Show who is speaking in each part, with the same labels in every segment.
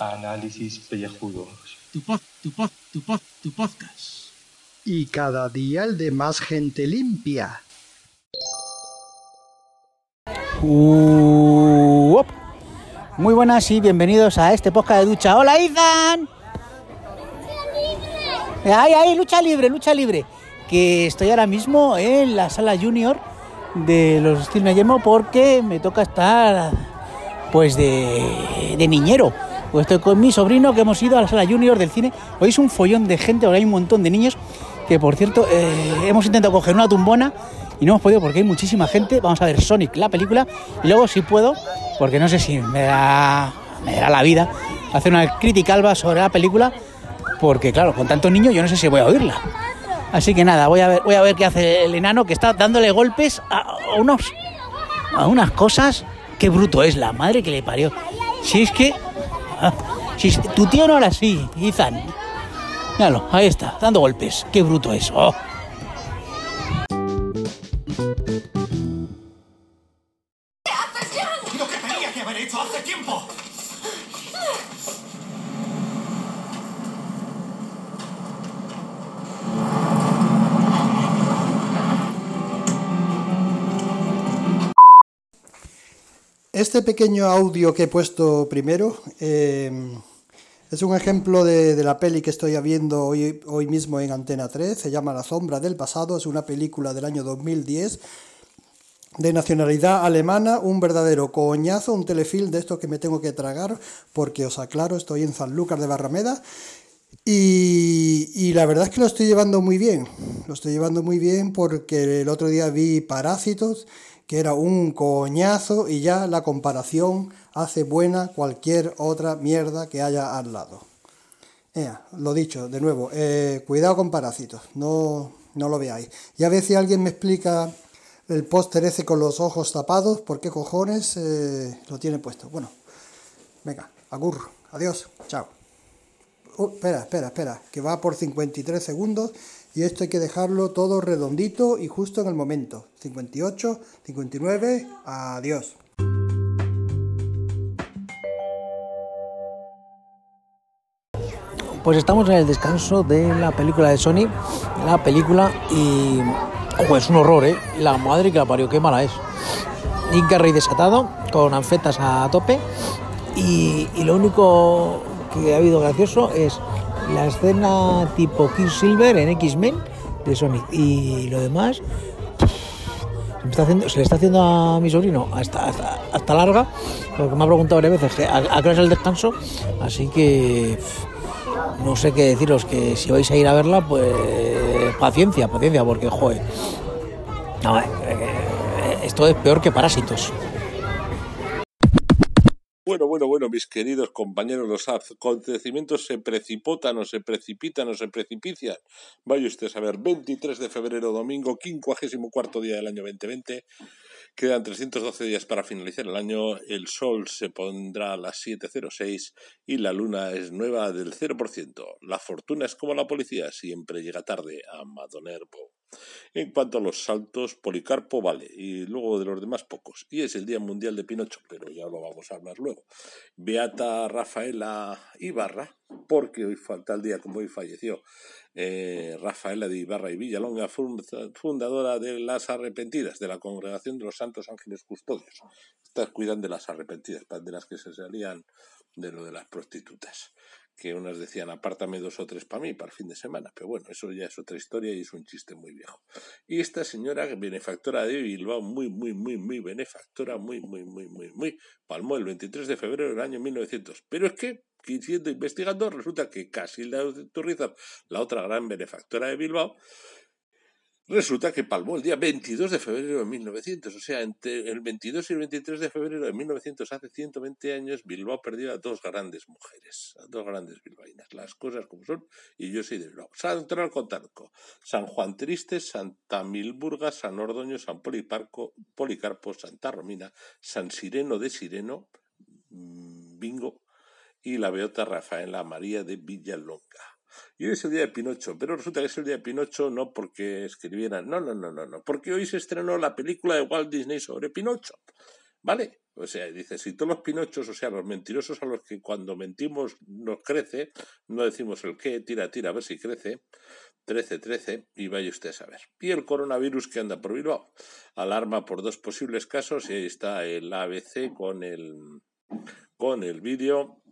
Speaker 1: Análisis pellejudos.
Speaker 2: Tu pod, tu pod, tu pod, tu podcast.
Speaker 3: Y cada día el de más gente limpia.
Speaker 4: Uh, op. Muy buenas y bienvenidos a este podcast de ducha. ¡Hola, Ethan! ¡Ay, ay! Lucha libre, lucha libre. Que estoy ahora mismo en la sala junior de los Cine Yemo porque me toca estar, pues, de, niñero. Pues estoy con mi sobrino que hemos ido a la sala junior del cine. Hoy es un follón de gente, ahora hay un montón de niños que, por cierto, eh, hemos intentado coger una tumbona y no hemos podido porque hay muchísima gente. Vamos a ver Sonic, la película, y luego si puedo, porque no sé si me da, me dará la vida, hacer una crítica alba sobre la película, porque claro, con tantos niños yo no sé si voy a oírla. Así que nada, voy a ver, voy a ver qué hace el enano que está dándole golpes a, unos a unas cosas. Qué bruto es la madre que le parió. Si es que ah, si es- tu tío no era así, Ethan. Míralo, ahí está, dando golpes. Qué bruto es. Oh.
Speaker 3: Este pequeño audio que he puesto primero eh, es un ejemplo de, de la peli que estoy viendo hoy, hoy mismo en Antena 3. Se llama La sombra del pasado. Es una película del año 2010 de nacionalidad alemana, un verdadero coñazo, un telefilm de estos que me tengo que tragar, porque os aclaro, estoy en Sanlúcar de Barrameda. Y, y la verdad es que lo estoy llevando muy bien. Lo estoy llevando muy bien porque el otro día vi Parásitos, que era un coñazo, y ya la comparación hace buena cualquier otra mierda que haya al lado. Ea, lo dicho, de nuevo, eh, cuidado con parásitos, no, no lo veáis. Ya ve si alguien me explica el póster ese con los ojos tapados, por qué cojones eh, lo tiene puesto. Bueno, venga, agur, adiós, chao. Uh, espera, espera, espera, que va por 53 segundos y esto hay que dejarlo todo redondito y justo en el momento. 58, 59, adiós.
Speaker 4: Pues estamos en el descanso de la película de Sony, la película y ojo, es un horror, ¿eh? La madre que la parió, qué mala es. Jim Carrey desatado, con anfetas a tope y lo único que ha habido gracioso es la escena tipo Silver en X-Men de Sonic. Y lo demás se, le está haciendo a mi sobrino hasta, hasta, hasta larga, porque me ha preguntado varias veces que a, es el descanso, así que no sé qué deciros, que si vais a ir a verla, pues paciencia, paciencia, porque joder, no, eh, eh, esto es peor que parásitos.
Speaker 5: Bueno, bueno, mis queridos compañeros, los acontecimientos se precipitan o se precipitan o se precipician. Vaya usted a ver, 23 de febrero, domingo, 54 día del año 2020. Quedan 312 días para finalizar el año. El sol se pondrá a las 7.06 y la luna es nueva del 0%. La fortuna es como la policía, siempre llega tarde a Madonerbo. En cuanto a los saltos, Policarpo vale, y luego de los demás pocos. Y es el Día Mundial de Pinocho, pero ya lo vamos a hablar luego. Beata Rafaela Ibarra, porque hoy falta el día como hoy falleció eh, Rafaela de Ibarra y Villalonga, fund- fundadora de las Arrepentidas, de la Congregación de los Santos Ángeles Custodios. Estas cuidan de las arrepentidas, de las que se salían de lo de las prostitutas que unas decían apártame dos o tres para mí, para el fin de semana, pero bueno, eso ya es otra historia y es un chiste muy viejo. Y esta señora benefactora de Bilbao, muy, muy, muy, muy benefactora, muy, muy, muy, muy, muy, palmó el 23 de febrero del año 1900. Pero es que, siguiendo investigando, resulta que Casilda Turrizar, la otra gran benefactora de Bilbao, Resulta que palmó el día 22 de febrero de 1900, o sea, entre el 22 y el 23 de febrero de 1900, hace 120 años, Bilbao perdió a dos grandes mujeres, a dos grandes bilbaínas, las cosas como son, y yo soy de Bilbao. San Tronco Tarco, San Juan Triste, Santa Milburga, San Ordoño, San Policarpo, Santa Romina, San Sireno de Sireno, mm, Bingo, y la Beota Rafaela María de Villalonga. Y hoy es el día de Pinocho, pero resulta que es el día de Pinocho no porque escribieran, no, no, no, no, no, porque hoy se estrenó la película de Walt Disney sobre Pinocho, ¿vale? O sea, dice, si todos los Pinochos, o sea, los mentirosos a los que cuando mentimos nos crece, no decimos el qué, tira, tira, a ver si crece, 13, 13, y vaya usted a saber. Y el coronavirus que anda por Bilbao. Alarma por dos posibles casos, y ahí está el ABC con el, con el vídeo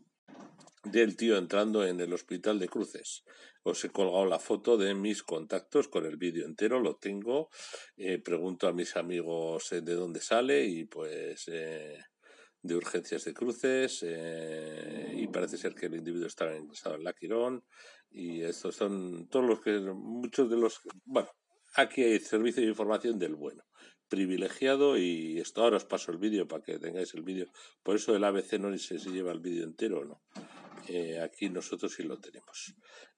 Speaker 5: del tío entrando en el hospital de Cruces. Os he colgado la foto de mis contactos con el vídeo entero, lo tengo. Eh, pregunto a mis amigos eh, de dónde sale y pues eh, de urgencias de Cruces. y parece ser que el individuo estaba ingresado en la Quirón. Y estos son todos los que, muchos de los, bueno, aquí hay servicio de información del bueno privilegiado y esto ahora os paso el vídeo para que tengáis el vídeo. Por eso el ABC no sé si lleva el vídeo entero o no. Eh, aquí nosotros sí lo tenemos.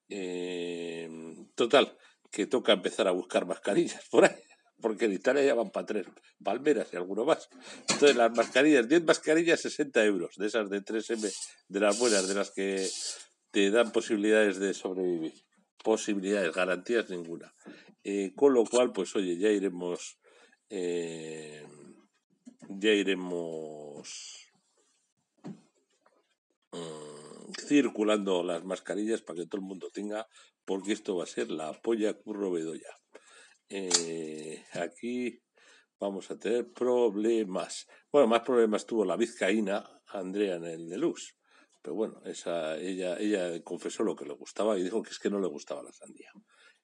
Speaker 5: Eh, total, que toca empezar a buscar mascarillas por ahí, porque en Italia ya van para tres palmeras y alguno más. Entonces, las mascarillas, 10 mascarillas, 60 euros, de esas de 3M, de las buenas, de las que te dan posibilidades de sobrevivir. Posibilidades, garantías ninguna. Eh, con lo cual, pues oye, ya iremos. ya iremos. Circulando las mascarillas para que todo el mundo tenga, porque esto va a ser la polla curro bedoya. Eh, aquí vamos a tener problemas. Bueno, más problemas tuvo la vizcaína Andrea en el deluxe. Pero bueno, esa, ella, ella confesó lo que le gustaba y dijo que es que no le gustaba la sandía.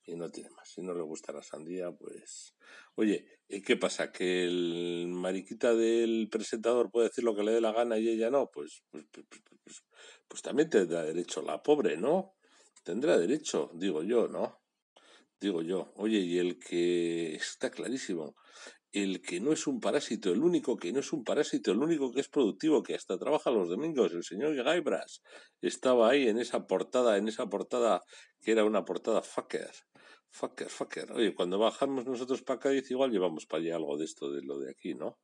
Speaker 5: Y no tiene más. Si no le gusta la sandía, pues. Oye, ¿qué pasa? ¿Que el mariquita del presentador puede decir lo que le dé la gana y ella no? Pues, pues, pues, pues, pues también tendrá derecho la pobre, ¿no? Tendrá derecho, digo yo, ¿no? Digo yo. Oye, y el que está clarísimo, el que no es un parásito, el único que no es un parásito, el único que es productivo, que hasta trabaja los domingos, el señor Gaibras, estaba ahí en esa portada, en esa portada que era una portada fucker. Fucker, fucker. Oye, cuando bajamos nosotros para Cádiz, igual llevamos para allá algo de esto, de lo de aquí, ¿no?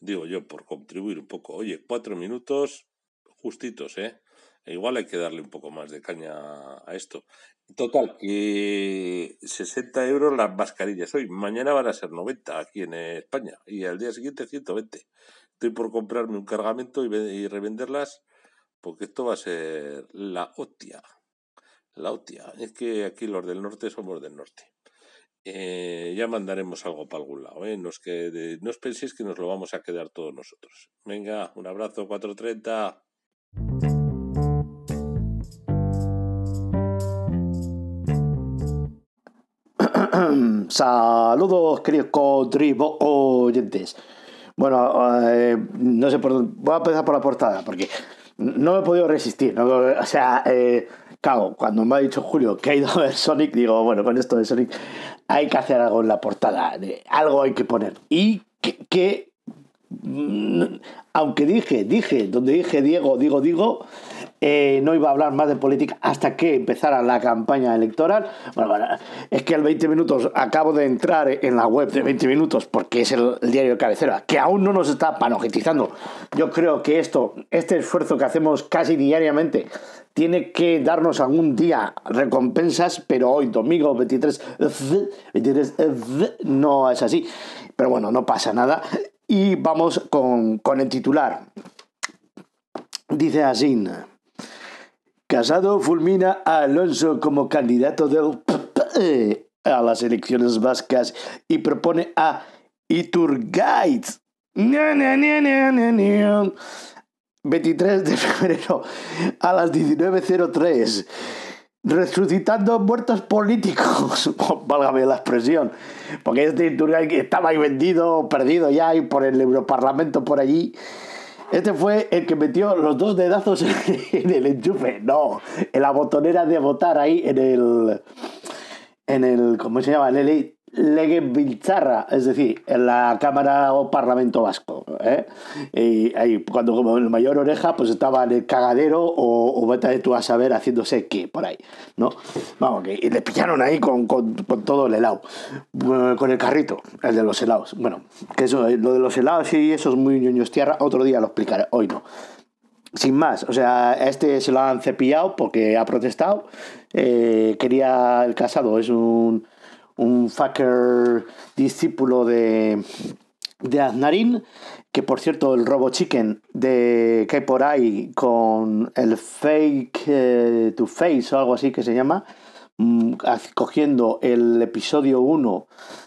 Speaker 5: Digo yo, por contribuir un poco. Oye, cuatro minutos justitos, ¿eh? E igual hay que darle un poco más de caña a esto. Total, que 60 euros las mascarillas hoy. Mañana van a ser 90 aquí en España. Y al día siguiente 120. Estoy por comprarme un cargamento y, revenderlas porque esto va a ser la hostia. La hostia. Es que aquí los del norte somos del norte. Eh, ya mandaremos algo para algún lado. ¿eh? Nos que, no os penséis que nos lo vamos a quedar todos nosotros. Venga, un abrazo, 430.
Speaker 6: Saludos, queridos oyentes Bueno, eh, no sé por dónde. Voy a empezar por la portada, porque no me he podido resistir. O sea, eh, Claro, cuando me ha dicho Julio que ha ido a ver Sonic, digo, bueno, con esto de Sonic hay que hacer algo en la portada, algo hay que poner. Y que, mm, aunque dije, dije, donde dije Diego, digo, digo, eh, no iba a hablar más de política hasta que empezara la campaña electoral. Bueno, es que el 20 minutos acabo de entrar en la web de 20 minutos porque es el, diario de cabecera, que aún no nos está panojetizando. Yo creo que esto, este esfuerzo que hacemos casi diariamente, tiene que darnos algún día recompensas, pero hoy, domingo 23, 23 no es así. Pero bueno, no pasa nada. Y vamos con, con el titular. Dice así. Casado fulmina a Alonso como candidato del PP a las elecciones vascas y propone a Iturgaiz. 23 de febrero a las 19.03 resucitando muertos políticos, válgame la expresión, porque este Iturgaiz estaba ahí vendido, perdido ya y por el Europarlamento por allí este fue el que metió los dos dedazos en el enchufe. No, en la botonera de votar ahí en el. En el. ¿Cómo se llama? En el Legebiltzarra, es decir, en la Cámara o Parlamento Vasco. ¿eh? Y ahí, cuando como el mayor oreja, pues estaba en el cagadero o, o vete tú a saber haciéndose qué por ahí, ¿no? Vamos, que y le pillaron ahí con, con, con, todo el helado, con el carrito, el de los helados. Bueno, que eso, lo de los helados y eso es muy ñoños tierra, otro día lo explicaré, hoy no. sin más, o sea, este se lo han cepillado porque ha protestado. Eh, quería el casado, es un, un fucker discípulo de, de Aznarín, que por cierto el Robo Chicken de que hay por ahí con el fake eh, to face o algo así que se llama, mm, cogiendo el episodio 1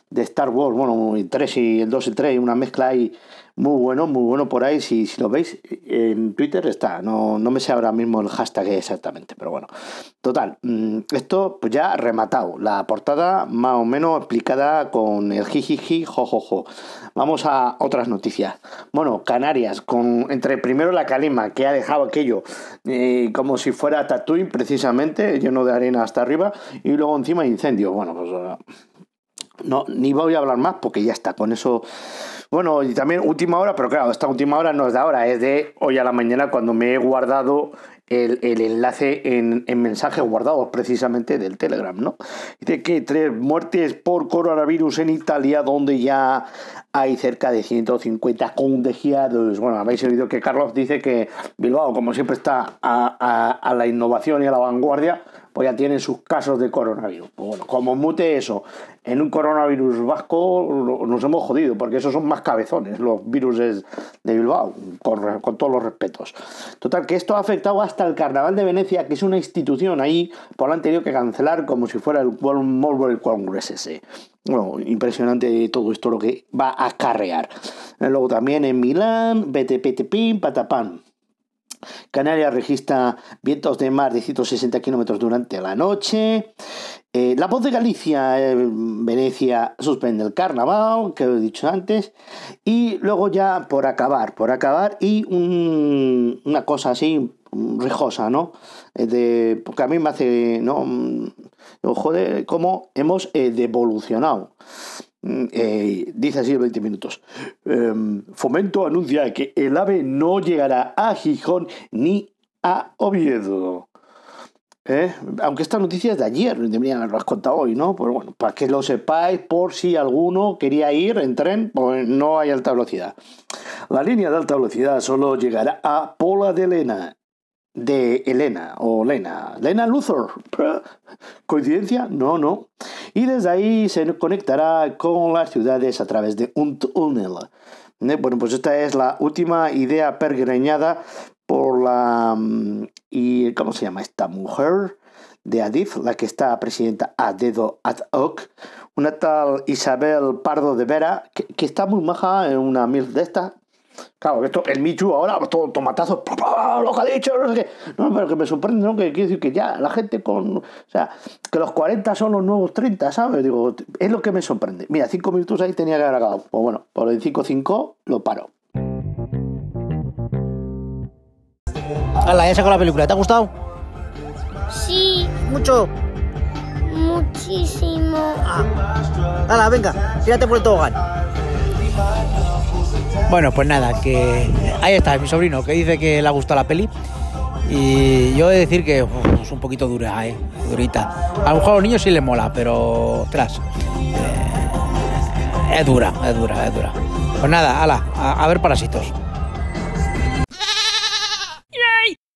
Speaker 6: de Star Wars, bueno, el 3 y el 2 y 3, una mezcla ahí muy bueno, muy bueno por ahí. Si, si lo veis en Twitter está. No, no me sé ahora mismo el hashtag exactamente, pero bueno. Total, mm, esto pues ya rematado. La portada más o menos explicada con el jijiji, jojojo. Vamos a otras noticias. Bueno, Canarias, con entre primero la calima que ha dejado aquello eh, como si fuera Tatooine precisamente, lleno de arena hasta arriba, y luego encima incendio. Bueno, pues no, ni voy a hablar más porque ya está, con eso bueno, y también última hora, pero claro, esta última hora no es de ahora, es de hoy a la mañana cuando me he guardado el, enlace en, en, mensajes guardados precisamente del Telegram, ¿no? Dice que tres muertes por coronavirus en Italia, donde ya hay cerca de 150 contagiados. Bueno, habéis oído que Carlos dice que Bilbao, como siempre está a, a la innovación y a la vanguardia, pues ya tienen sus casos de coronavirus. Pues bueno, como mute eso en un coronavirus vasco, nos hemos jodido, porque esos son más cabezones, los virus de Bilbao, con, todos los respetos. Total, que esto ha afectado hasta el Carnaval de Venecia, que es una institución ahí, por lo han tenido que cancelar como si fuera el World Congress ese. Bueno, impresionante todo esto lo que va a acarrear. Luego también en Milán, BTPTPIM, patapán. Canarias registra vientos de más de 160 kilómetros durante la noche. Eh, la voz de Galicia, eh, Venecia suspende el carnaval, que he dicho antes. Y luego ya por acabar, por acabar, y una cosa así rijosa, ¿no? Eh, porque a mí me hace, ¿no? Mm, joder, cómo hemos devolucionado. Mm, eh, dice así 20 minutos. Em, Fomento anuncia que el AVE no llegará a Gijón ni a Oviedo. ¿Eh? Aunque esta noticia es de ayer, deberían haberlo contado hoy, ¿no? Pues bueno, para que lo sepáis, por si alguno quería ir en tren, pues no hay alta velocidad. La línea de alta velocidad solo llegará a Pola de Elena, de Elena o Lena, Lena Luthor. ¿Coincidencia? No, no. Y desde ahí se conectará con las ciudades a través de un túnel. Eh, bueno, pues esta es la última idea pergreñada por la... Mm, y ¿Cómo se llama esta mujer? De Adif, la que está presidenta a dedo ad hoc, una tal Isabel Pardo de Vera, que, que está muy maja en una mil de estas, Claro, esto, el Michu ahora, todo tomatazos, lo que ha dicho, no sé qué. No, pero que me sorprende, ¿no? Que quiere decir que ya la gente con. O sea, que los 40 son los nuevos 30, ¿sabes? Digo, es lo que me sorprende. Mira, 5 minutos ahí tenía que haber acabado. Pues bueno, por el 5-5 lo paro.
Speaker 4: Hala, ya sacó la película. ¿Te ha gustado?
Speaker 7: Sí.
Speaker 4: ¿Mucho?
Speaker 7: Muchísimo.
Speaker 4: Ah. Hala, venga, tírate por el tobogán. Bueno, pues nada, que ahí está mi sobrino que dice que le ha gustado la peli. Y yo he de decir que es un poquito dura, ¿eh? Durita. A lo mejor a los niños sí les mola, pero. Tras. Eh, es dura, es dura, es dura. Pues nada, ala, a, a ver parásitos.